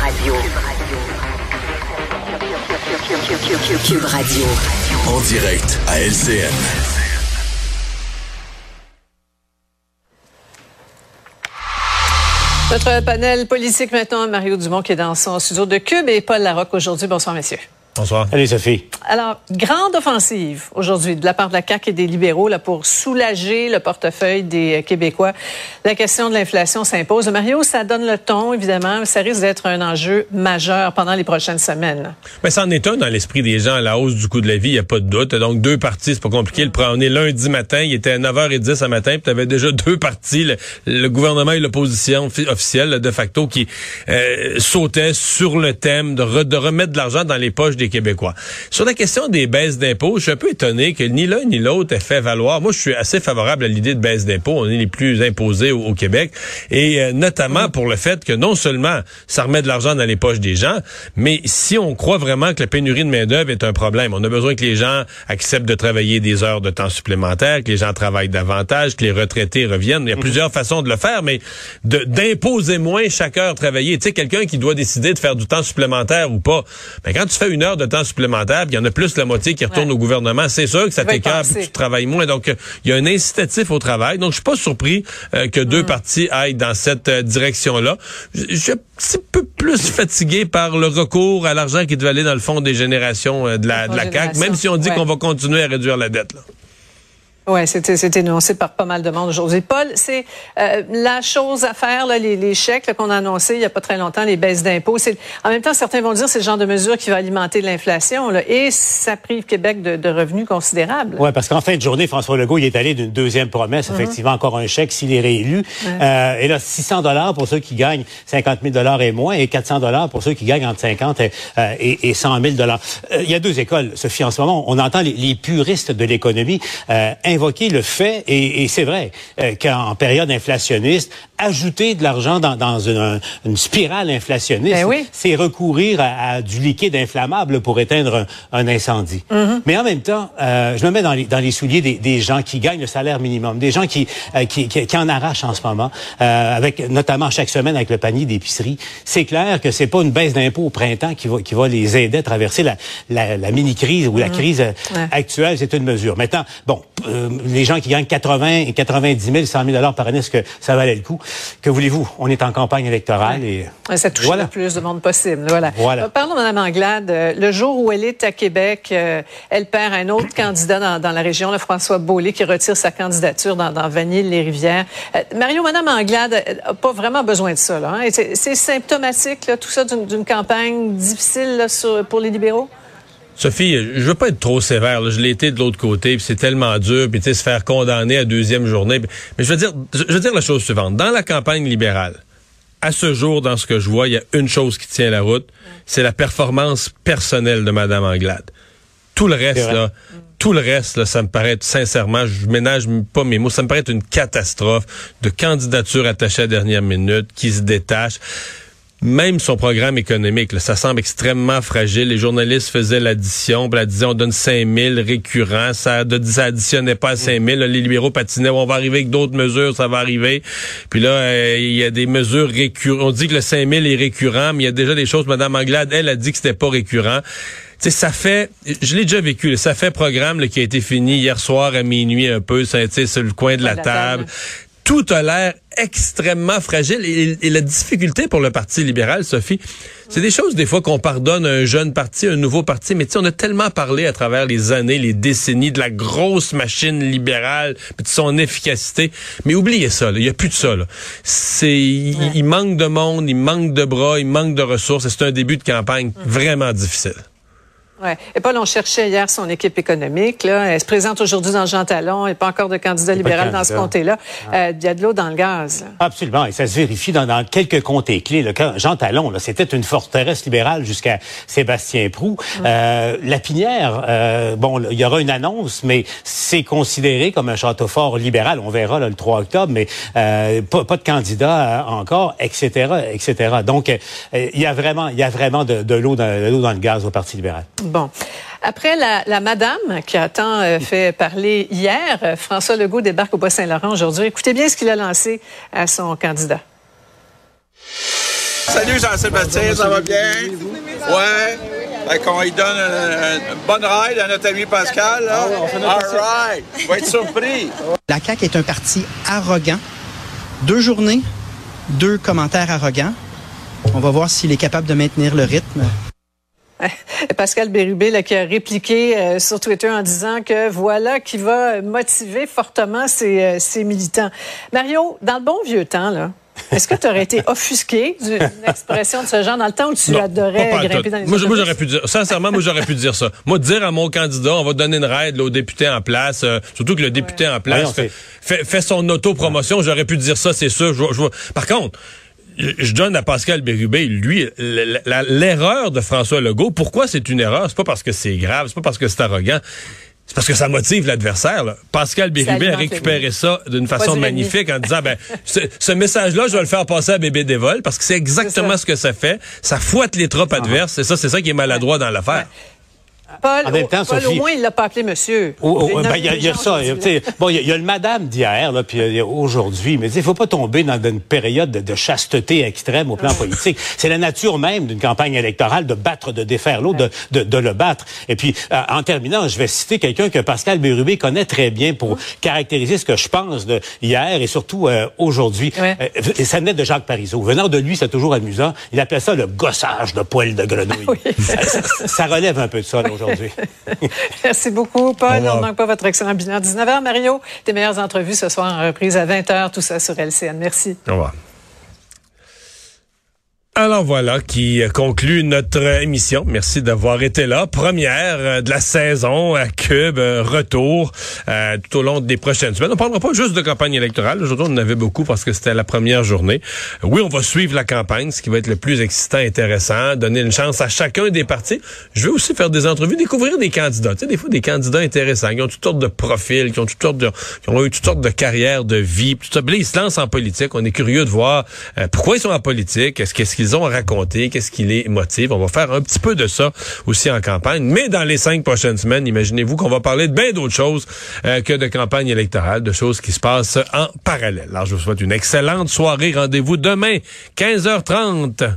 Radio. Cube Radio. En direct à LCN. Notre panel politique maintenant, Mario Dumont qui est dans son studio de Cube et Paul Larocque aujourd'hui. Bonsoir, messieurs. Bonsoir. Allez, Sophie. Alors, grande offensive aujourd'hui de la part de la CAQ et des libéraux là, pour soulager le portefeuille des Québécois. La question de l'inflation s'impose. Mario, ça donne le ton, évidemment. Ça risque d'être un enjeu majeur pendant les prochaines semaines. Mais ça en est un dans l'esprit des gens, la hausse du coût de la vie, il n'y a pas de doute. Donc, deux parties, c'est pas compliqué. Le on est lundi matin, il était à 9h10 ce matin, puis tu avais déjà deux parties, le, gouvernement et l'opposition officielle, de facto, qui euh, sautaient sur le thème de, de remettre de l'argent dans les poches des Québécois. Sur la question des baisses d'impôts, je suis un peu étonné que ni l'un ni l'autre ait fait valoir. Moi, je suis assez favorable à l'idée de baisse d'impôts. On est les plus imposés au, Québec. Et euh, notamment pour le fait que non seulement ça remet de l'argent dans les poches des gens, mais si on croit vraiment que la pénurie de main-d'œuvre est un problème, on a besoin que les gens acceptent de travailler des heures de temps supplémentaires, que les gens travaillent davantage, que les retraités reviennent. Il y a plusieurs façons de le faire, mais d'imposer moins chaque heure travaillée. Tu sais, quelqu'un qui doit décider de faire du temps supplémentaire ou pas, mais ben, quand tu fais une heure de temps supplémentaire, il y en a plus la moitié qui retourne au gouvernement. C'est sûr que ça t'écarte, tu travailles moins. Donc, euh, il y a un incitatif au travail. Donc, je suis pas surpris euh, que deux mm. parties aillent dans cette euh, direction-là. Je suis un petit peu plus fatigué par le recours à l'argent qui devait aller dans le fond des générations de la, de la CAQ, même si on dit qu'on va continuer à réduire la dette. Là. Oui, c'était énoncé par pas mal de monde aujourd'hui. Paul, c'est euh, la chose à faire, là, les, les chèques qu'on a annoncés il n'y a pas très longtemps, les baisses d'impôts. En même temps, certains vont dire que c'est le genre de mesure qui va alimenter l'inflation et ça prive Québec de, de revenus considérables. Oui, parce qu'en fin de journée, François Legault il est allé d'une deuxième promesse, mm-hmm. effectivement, encore un chèque s'il est réélu. Euh, et là, 600 dollars pour ceux qui gagnent 50 000 dollars et moins et 400 dollars pour ceux qui gagnent entre 50 et, euh, et, 100 000 dollars. Euh, il y a deux écoles, Sophie, en ce moment. On entend les, les puristes de l'économie invoquer le fait, et, c'est vrai, euh, qu'en période inflationniste, ajouter de l'argent dans, une, spirale inflationniste, ben c'est recourir à, du liquide inflammable pour éteindre un, incendie. Mm-hmm. Mais en même temps, euh, je me mets dans les, dans les souliers des, gens qui gagnent le salaire minimum, des gens qui, euh, qui, qui, en arrachent en ce moment, avec notamment chaque semaine avec le panier d'épicerie. C'est clair que c'est pas une baisse d'impôt au printemps qui va, qui va les aider à traverser la, la, mini-crise ou la mm-hmm. crise actuelle. C'est une mesure. Maintenant, bon, les gens qui gagnent 80 90 000, 100 000 dollars par année, est-ce que ça valait le coup? Que voulez-vous? On est en campagne électorale et... Ça touche le plus de monde possible. Voilà. voilà. Euh, parlons de Mme Anglade. Euh, le jour où elle est à Québec, euh, elle perd un autre candidat dans, la région, le François Beaulé, qui retire sa candidature dans, dans Vanille-les-Rivières. Mario, Mme Anglade n'a pas vraiment besoin de ça. Hein? C'est symptomatique, là, tout ça, d'une campagne difficile pour les libéraux? Sophie, je veux pas être trop sévère. Je l'ai été de l'autre côté, puis c'est tellement dur, puis tu sais, se faire condamner à deuxième journée. Mais je veux dire, je veux dire la chose suivante. Dans la campagne libérale, à ce jour, dans ce que je vois, il y a une chose qui tient la route, c'est la performance personnelle de Mme Anglade. Tout le reste, là, tout le reste, là, ça me paraît, sincèrement, je ménage pas mes mots, ça me paraît une catastrophe de candidature attachée à la dernière minute, qui se détache même son programme économique, ça semble extrêmement fragile. Les journalistes faisaient l'addition, la disaient on donne 5 000 récurrents, ça, ça additionnait pas à 5 000. les libéraux patinaient, on va arriver avec d'autres mesures, ça va arriver. Puis là, euh, il y a des mesures récurrentes. On dit que le 5 000 est récurrent, mais il y a déjà des choses. Madame Anglade, elle a dit que c'était pas récurrent. sais, ça fait, je l'ai déjà vécu, ça fait programme qui a été fini hier soir à minuit un peu, ça, sur le coin de la, table tout a l'air extrêmement fragile. Et, la difficulté pour le Parti libéral, Sophie, c'est des choses des fois qu'on pardonne à un jeune parti, un nouveau parti, mais tu sais, on a tellement parlé à travers les années, les décennies de la grosse machine libérale, de son efficacité. Mais oubliez ça, il n'y a plus de ça. C'est, il, manque de monde, il manque de bras, il manque de ressources. C'est un début de campagne vraiment difficile. Ouais. Et Paul, on cherchait hier son équipe économique. Là. Elle se présente aujourd'hui dans Jean Talon. Il n'y a pas encore de candidat libéral dans ce comté-là. Ah. Euh, il y a de l'eau dans le gaz. Absolument. Et ça se vérifie dans, dans quelques comtés clés. Là. Jean Talon, c'était une forteresse libérale jusqu'à Sébastien Prou. Mm. Euh, la Pinière, euh, bon, il y aura une annonce, mais c'est considéré comme un château fort libéral. On verra le 3 octobre, mais euh, pas, pas, de candidat euh, encore, etc., etc. Donc, il y a vraiment, il y a vraiment de, de l'eau dans, dans le gaz au Parti libéral. Bon. Après la, madame qui a tant euh, fait parler hier, euh, François Legault débarque au Bas-Saint-Laurent aujourd'hui. Écoutez bien ce qu'il a lancé à son candidat. Salut Jean-Sébastien, ça va bien? Ouais. Fait qu'on lui donne une, bonne ride à notre ami Pascal. Là. Ah All right. Va être surpris. La CAQ est un parti arrogant. Deux journées, deux commentaires arrogants. On va voir s'il est capable de maintenir le rythme. Pascal Bérubé là, qui a répliqué euh, sur Twitter en disant que voilà qui va motiver fortement ses, euh, ses militants. Mario, dans le bon vieux temps, là, est-ce que tu aurais été offusqué d'une expression de ce genre dans le temps où tu adorais grimper dans les Moi, moi j'aurais pu dire, sincèrement, moi, j'aurais pu dire ça. Moi, dire à mon candidat, on va donner une raide au député en place, euh, surtout que le député en place fait, fait, fait, son autopromotion, j'aurais pu dire ça, c'est sûr. Je, je, par contre, je donne à Pascal Bérubé, lui, l'erreur de François Legault. Pourquoi c'est une erreur? C'est pas parce que c'est grave, c'est pas parce que c'est arrogant. C'est parce que ça motive l'adversaire. Pascal Bérubé a récupéré ça d'une façon magnifique en disant, ben, ce, message-là, je vais le faire passer à Bébé Dévol parce que c'est exactement ce que ça fait. Ça fouette les troupes adverses. C'est ça, c'est ça qui est maladroit dans l'affaire. Paul, en même temps, Paul, au moins, il l'a pas appelé monsieur. Ben, il y, a ça. bon, il y, a le madame d'hier, là, puis aujourd'hui, mais il faut pas tomber dans une période de, chasteté extrême au plan politique. C'est la nature même d'une campagne électorale de battre, de défaire l'autre, de, de, le battre. Et puis, euh, en terminant, je vais citer quelqu'un que Pascal Bérubé connaît très bien pour caractériser ce que je pense de hier et surtout euh, aujourd'hui. Euh, ça naît de Jacques Parizeau. Venant de lui, c'est toujours amusant. Il appelait ça le gossage de poils de grenouille. ça, ça, relève un peu de ça, Merci beaucoup, Paul. On ne manque pas votre excellent bilan. 19h, Mario. Tes meilleures entrevues ce soir en reprise à 20h, tout ça sur LCN. Merci. Au revoir. Alors voilà qui conclut notre émission. Merci d'avoir été là. Première euh, de la saison à Cube, euh, retour euh, tout au long des prochaines semaines. On ne parlera pas juste de campagne électorale. Aujourd'hui, on en avait beaucoup parce que c'était la première journée. Oui, on va suivre la campagne, ce qui va être le plus excitant, intéressant, donner une chance à chacun des partis. Je vais aussi faire des entrevues, découvrir des candidats. Tu sais, des fois, des candidats intéressants qui ont toutes sortes de profils, qui ont toutes sortes de, qui ont eu toutes sortes de carrières, de vie. Tout ça. ils se lancent en politique. On est curieux de voir pourquoi ils sont en politique. Est-ce qu'est-ce qu'ils ont à raconter, qu'est-ce qui les motive. On va faire un petit peu de ça aussi en campagne. Mais dans les cinq prochaines semaines, imaginez-vous qu'on va parler de bien d'autres choses euh, que de campagne électorale, de choses qui se passent en parallèle. Alors, je vous souhaite une excellente soirée. Rendez-vous demain, 15h30.